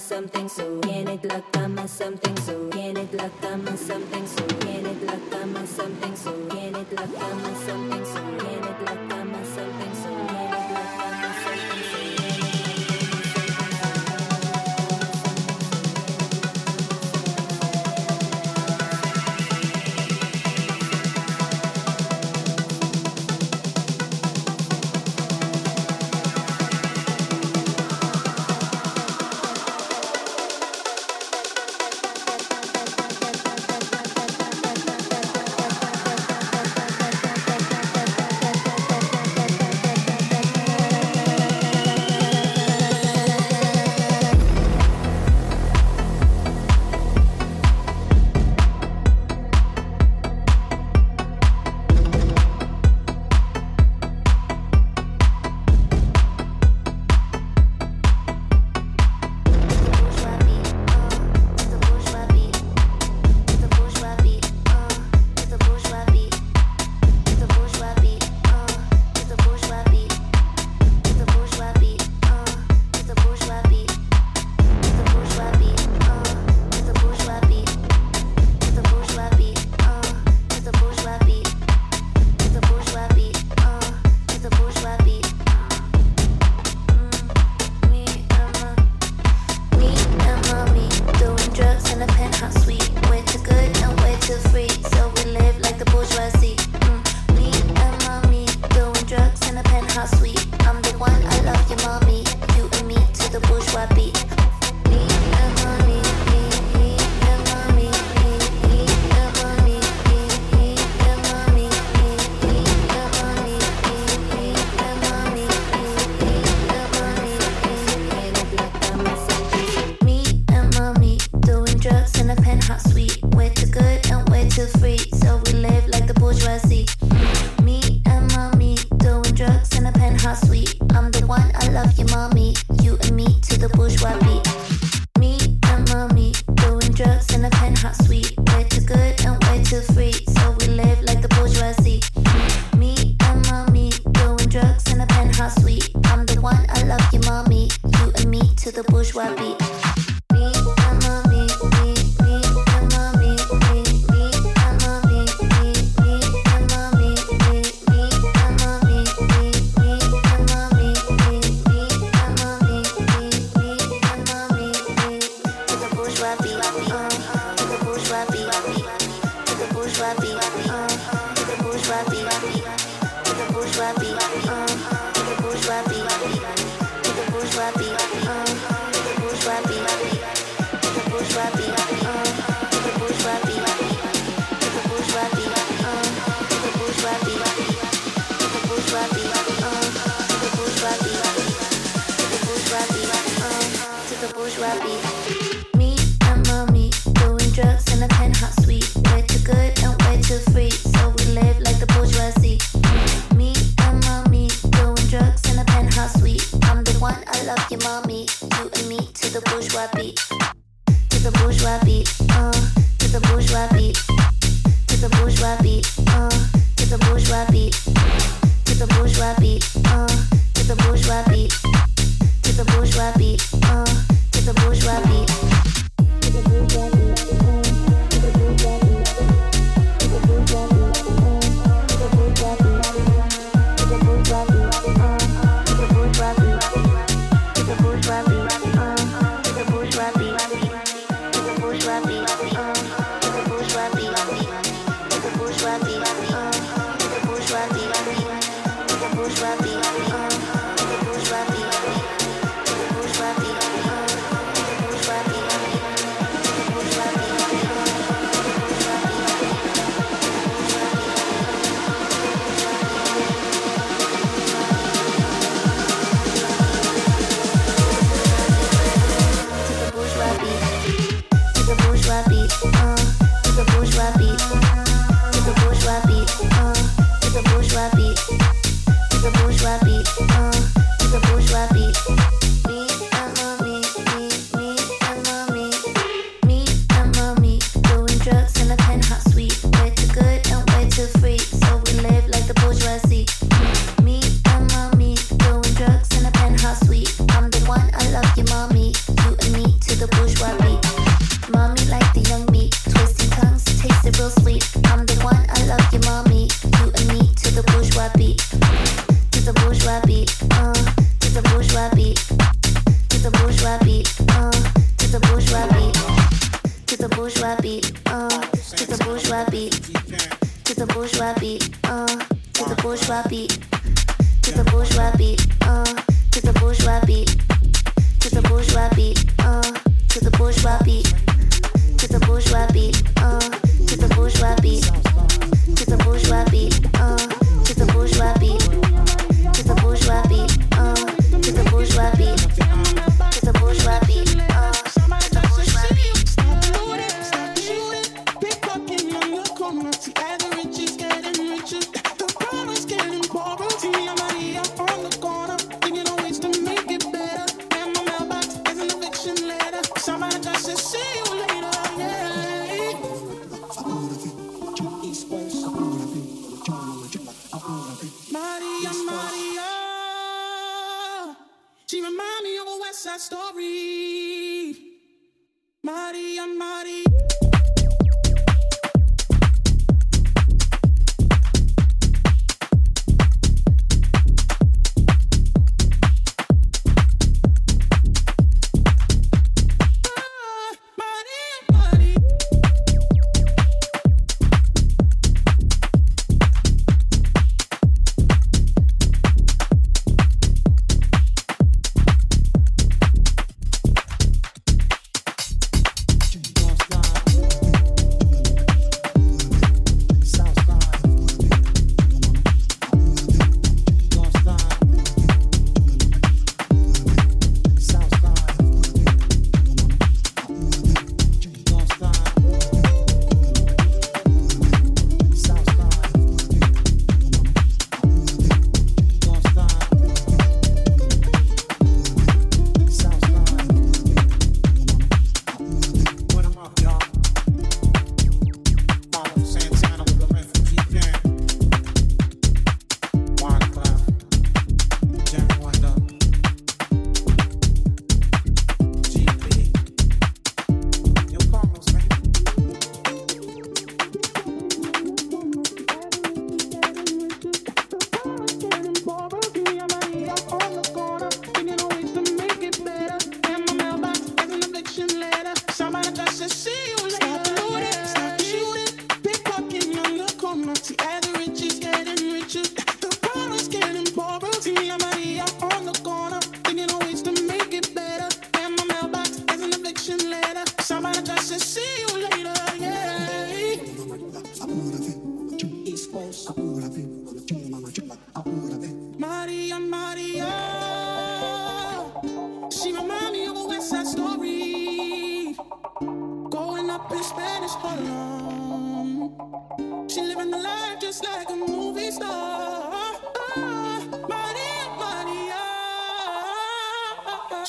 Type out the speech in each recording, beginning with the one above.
something so in it la cama something so in it la cama something so in it la cama something so in it la cama something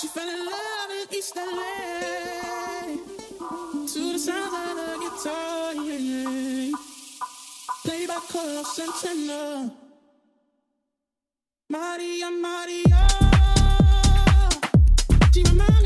She fell in love in East LA to the sound of the guitar. Yeah. Played by Carlos Santana. Maria, Maria. She reminds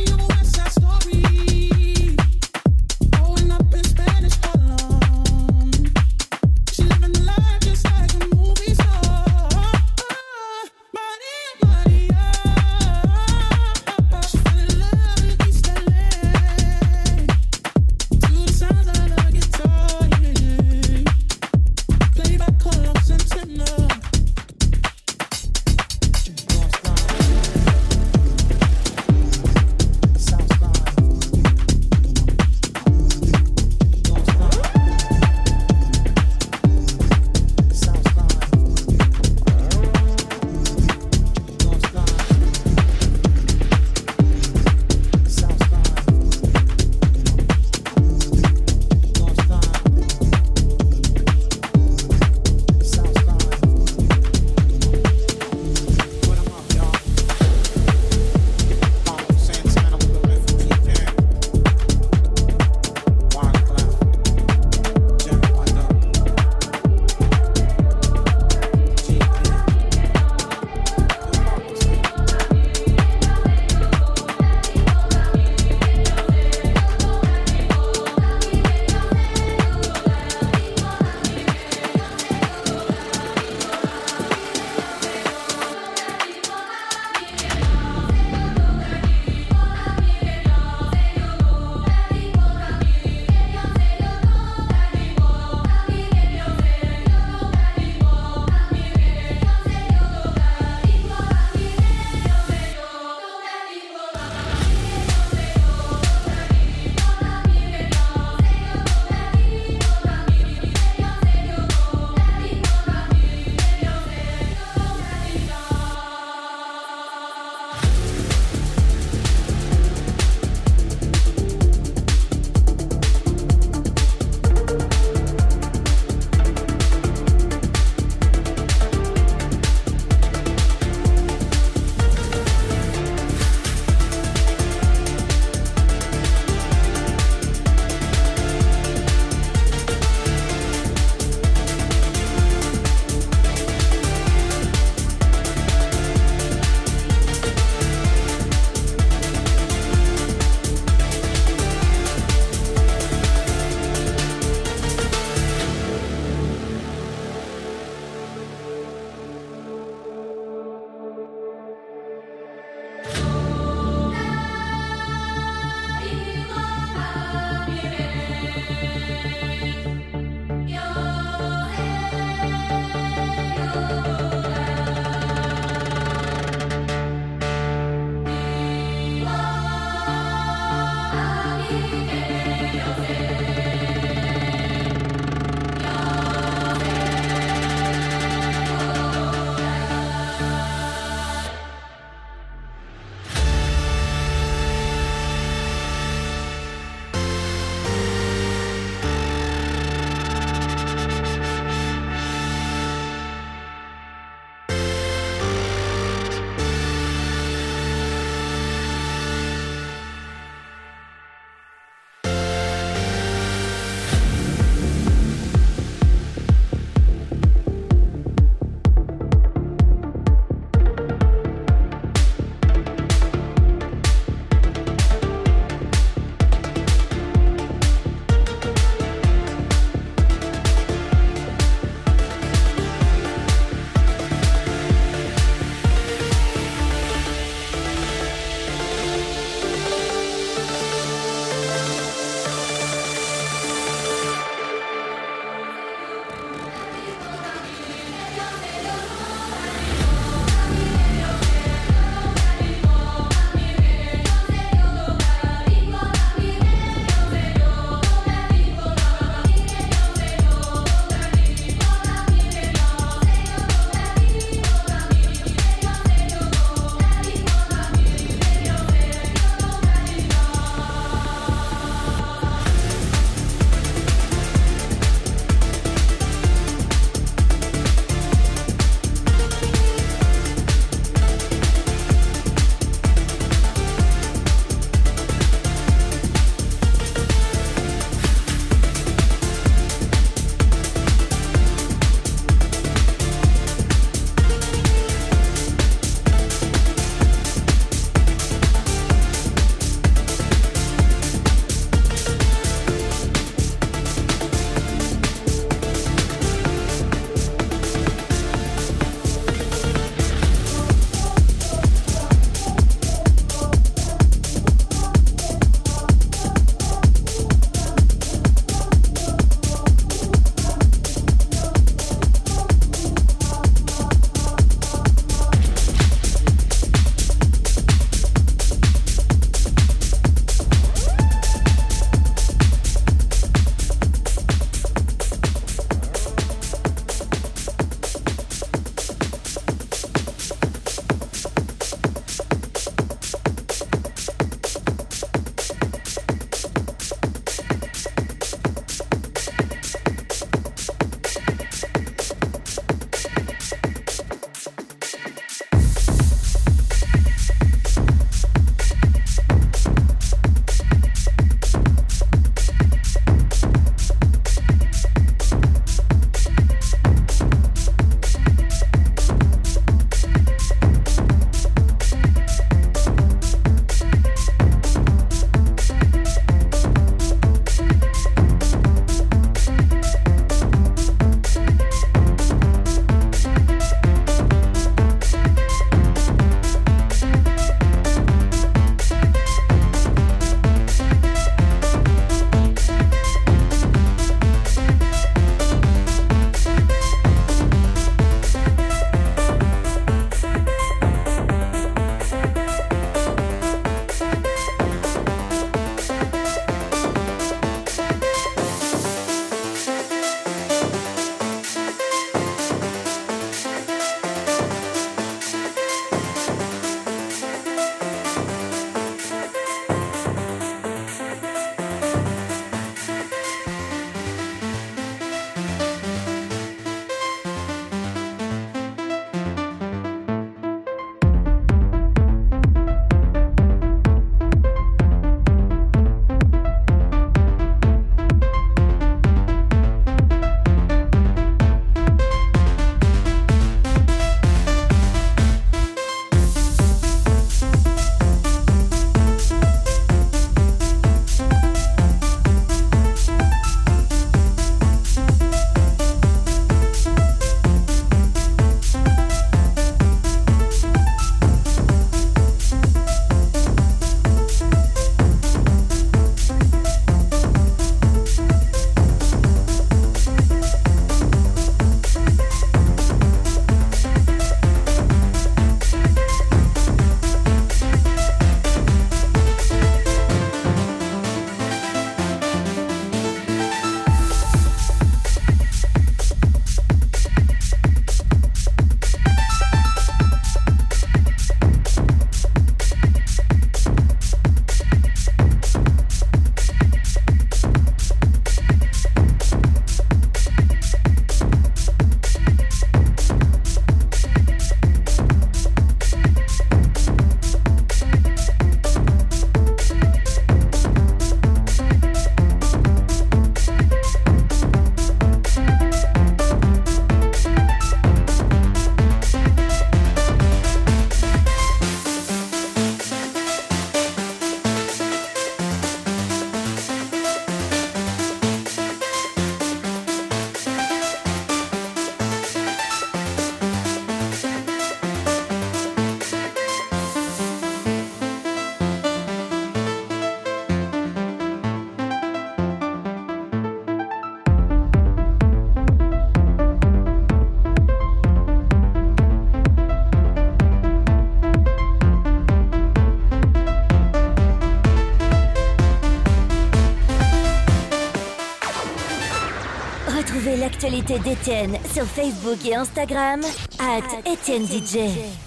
d'Étienne sur Facebook et Instagram, at Étienne DJ.